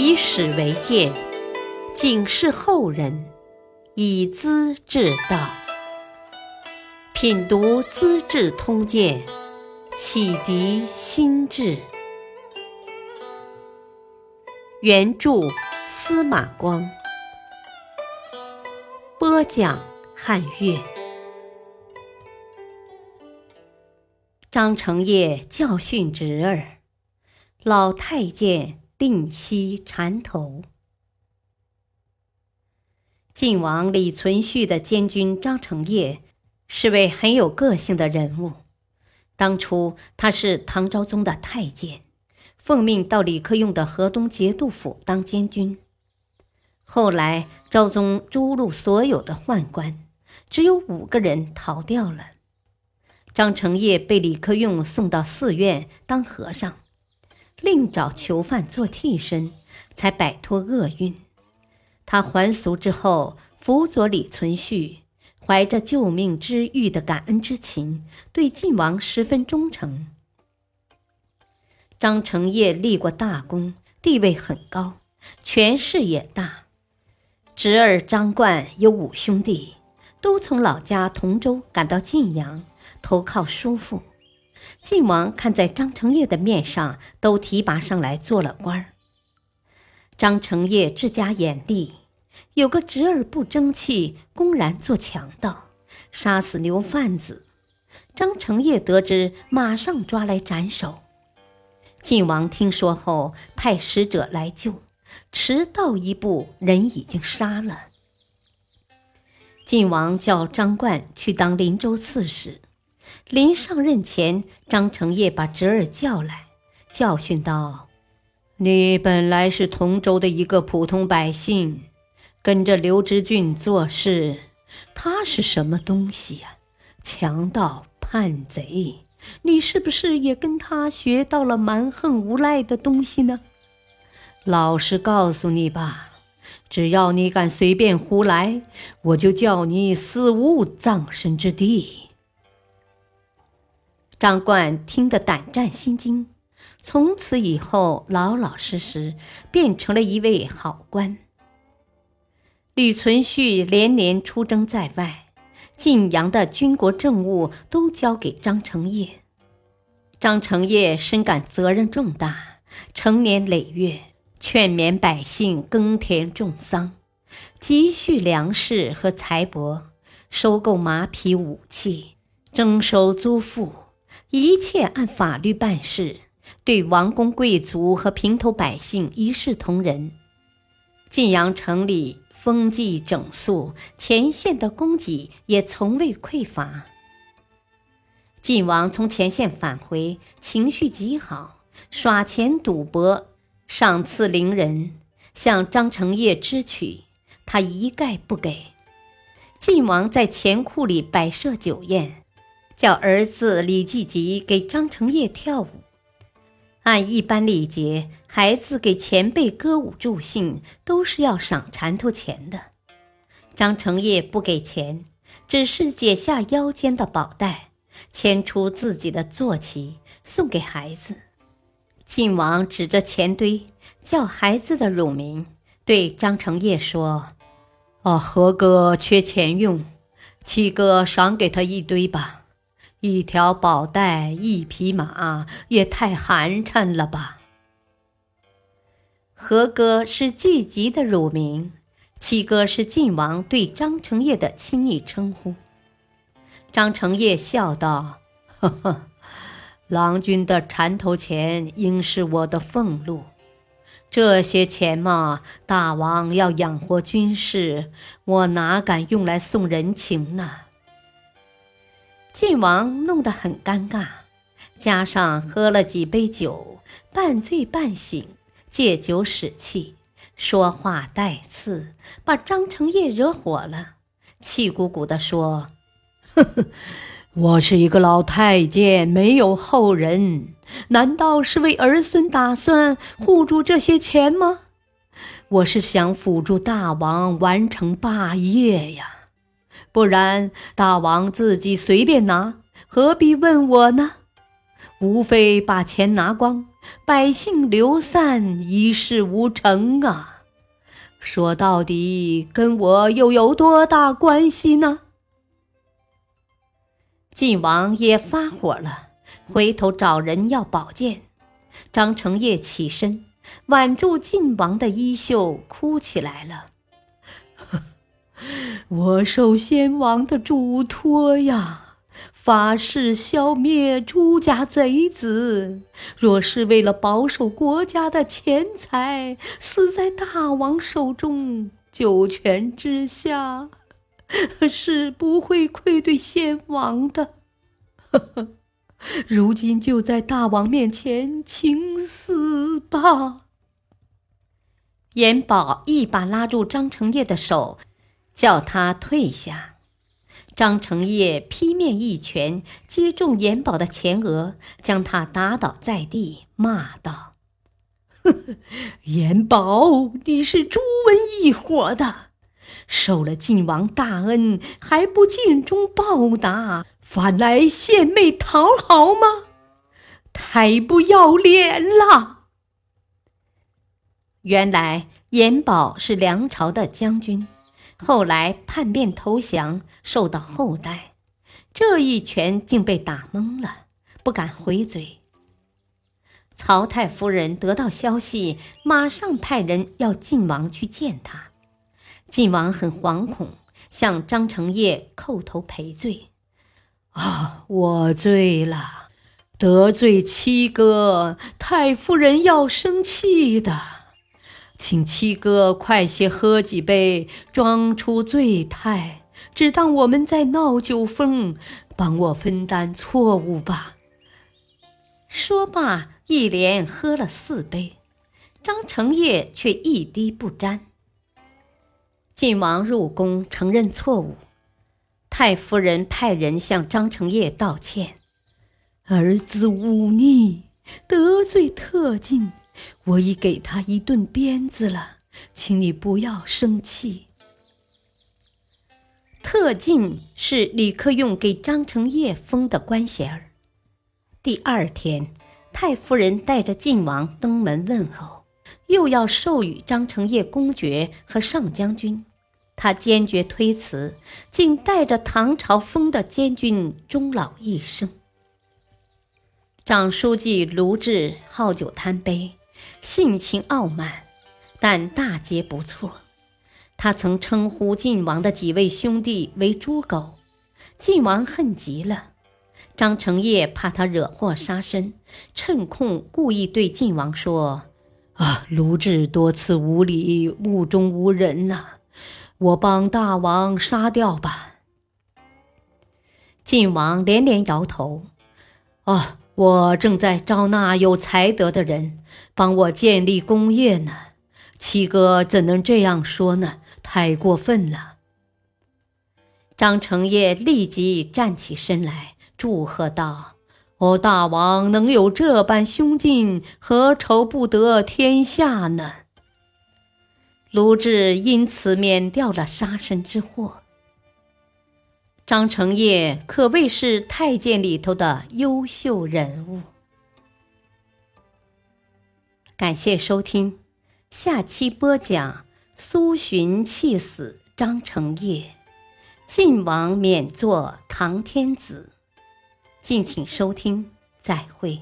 以史为鉴，警示后人，以资治道。品读《资治通鉴》，启迪心智。原著司马光，播讲汉乐。张承业教训侄儿，老太监吝惜缠头。晋王李存勖的监军张承业是位很有个性的人物。当初他是唐昭宗的太监。奉命到李克用的河东节度府当监军。后来昭宗诛戮所有的宦官，只有五个人逃掉了。张承业被李克用送到寺院当和尚，另找囚犯做替身，才摆脱厄运。他还俗之后，辅佐李存勖，怀着救命之欲的感恩之情，对晋王十分忠诚。张承业立过大功，地位很高，权势也大。侄儿张冠有五兄弟，都从老家同州赶到晋阳投靠叔父。晋王看在张承业的面上，都提拔上来做了官儿。张承业治家严厉，有个侄儿不争气，公然做强盗，杀死牛贩子。张承业得知，马上抓来斩首。晋王听说后，派使者来救，迟到一步，人已经杀了。晋王叫张冠去当临州刺史。临上任前，张成业把侄儿叫来，教训道：“你本来是同州的一个普通百姓，跟着刘知俊做事，他是什么东西呀？强盗、叛贼。”你是不是也跟他学到了蛮横无赖的东西呢？老实告诉你吧，只要你敢随便胡来，我就叫你死无葬身之地。张冠听得胆战心惊，从此以后老老实实变成了一位好官。李存勖连年出征在外。晋阳的军国政务都交给张承业，张承业深感责任重大，成年累月劝勉百姓耕田种桑，积蓄粮食和财帛，收购马匹武器，征收租赋，一切按法律办事，对王公贵族和平头百姓一视同仁。晋阳城里。风纪整肃，前线的供给也从未匮乏。晋王从前线返回，情绪极好，耍钱赌博，赏赐伶人，向张承业支取，他一概不给。晋王在钱库里摆设酒宴，叫儿子李继吉给张承业跳舞。按一般礼节，孩子给前辈歌舞助兴都是要赏缠头钱的。张承业不给钱，只是解下腰间的宝带，牵出自己的坐骑送给孩子。晋王指着钱堆，叫孩子的乳名，对张承业说：“哦，何哥缺钱用，七哥赏给他一堆吧。”一条宝带，一匹马，也太寒碜了吧！和哥是季吉的乳名，七哥是晋王对张承业的亲昵称呼。张成业笑道：“呵呵，郎君的缠头钱应是我的俸禄，这些钱嘛，大王要养活军士，我哪敢用来送人情呢？”晋王弄得很尴尬，加上喝了几杯酒，半醉半醒，借酒使气，说话带刺，把张承业惹火了，气鼓鼓地说：“呵呵，我是一个老太监，没有后人，难道是为儿孙打算护住这些钱吗？我是想辅助大王完成霸业呀。”不然，大王自己随便拿，何必问我呢？无非把钱拿光，百姓流散，一事无成啊！说到底，跟我又有多大关系呢？晋王也发火了，回头找人要宝剑。张承业起身，挽住晋王的衣袖，哭起来了。我受先王的嘱托呀，发誓消灭朱家贼子。若是为了保守国家的钱财，死在大王手中，九泉之下，是不会愧对先王的。如今就在大王面前请死吧！严宝一把拉住张承业的手。叫他退下，张承业劈面一拳击中严宝的前额，将他打倒在地，骂道：“呵呵，严宝，你是朱温一伙的，受了晋王大恩还不尽忠报答，反来献媚讨好吗？太不要脸了！”原来严宝是梁朝的将军。后来叛变投降，受到厚待，这一拳竟被打懵了，不敢回嘴。曹太夫人得到消息，马上派人要晋王去见他。晋王很惶恐，向张承业叩头赔罪：“啊，我罪了，得罪七哥，太夫人要生气的。”请七哥快些喝几杯，装出醉态，只当我们在闹酒疯，帮我分担错误吧。说罢，一连喝了四杯，张承业却一滴不沾。晋王入宫承认错误，太夫人派人向张承业道歉：“儿子忤逆，得罪特进。”我已给他一顿鞭子了，请你不要生气。特进是李克用给张承业封的官衔儿。第二天，太夫人带着晋王登门问候，又要授予张承业公爵和上将军，他坚决推辞，竟带着唐朝封的监军终老一生。长书记卢志好酒贪杯。性情傲慢，但大节不错。他曾称呼晋王的几位兄弟为“猪狗”，晋王恨极了。张承业怕他惹祸杀身，趁空故意对晋王说：“啊，卢志多次无礼，目中无人呐，我帮大王杀掉吧。”晋王连连摇头：“啊。”我正在招纳有才德的人，帮我建立功业呢。七哥怎能这样说呢？太过分了！张承业立即站起身来，祝贺道：“我大王能有这般胸襟，何愁不得天下呢？”卢志因此免掉了杀身之祸。张成业可谓是太监里头的优秀人物。感谢收听，下期播讲苏洵气死张成业，晋王免做唐天子。敬请收听，再会。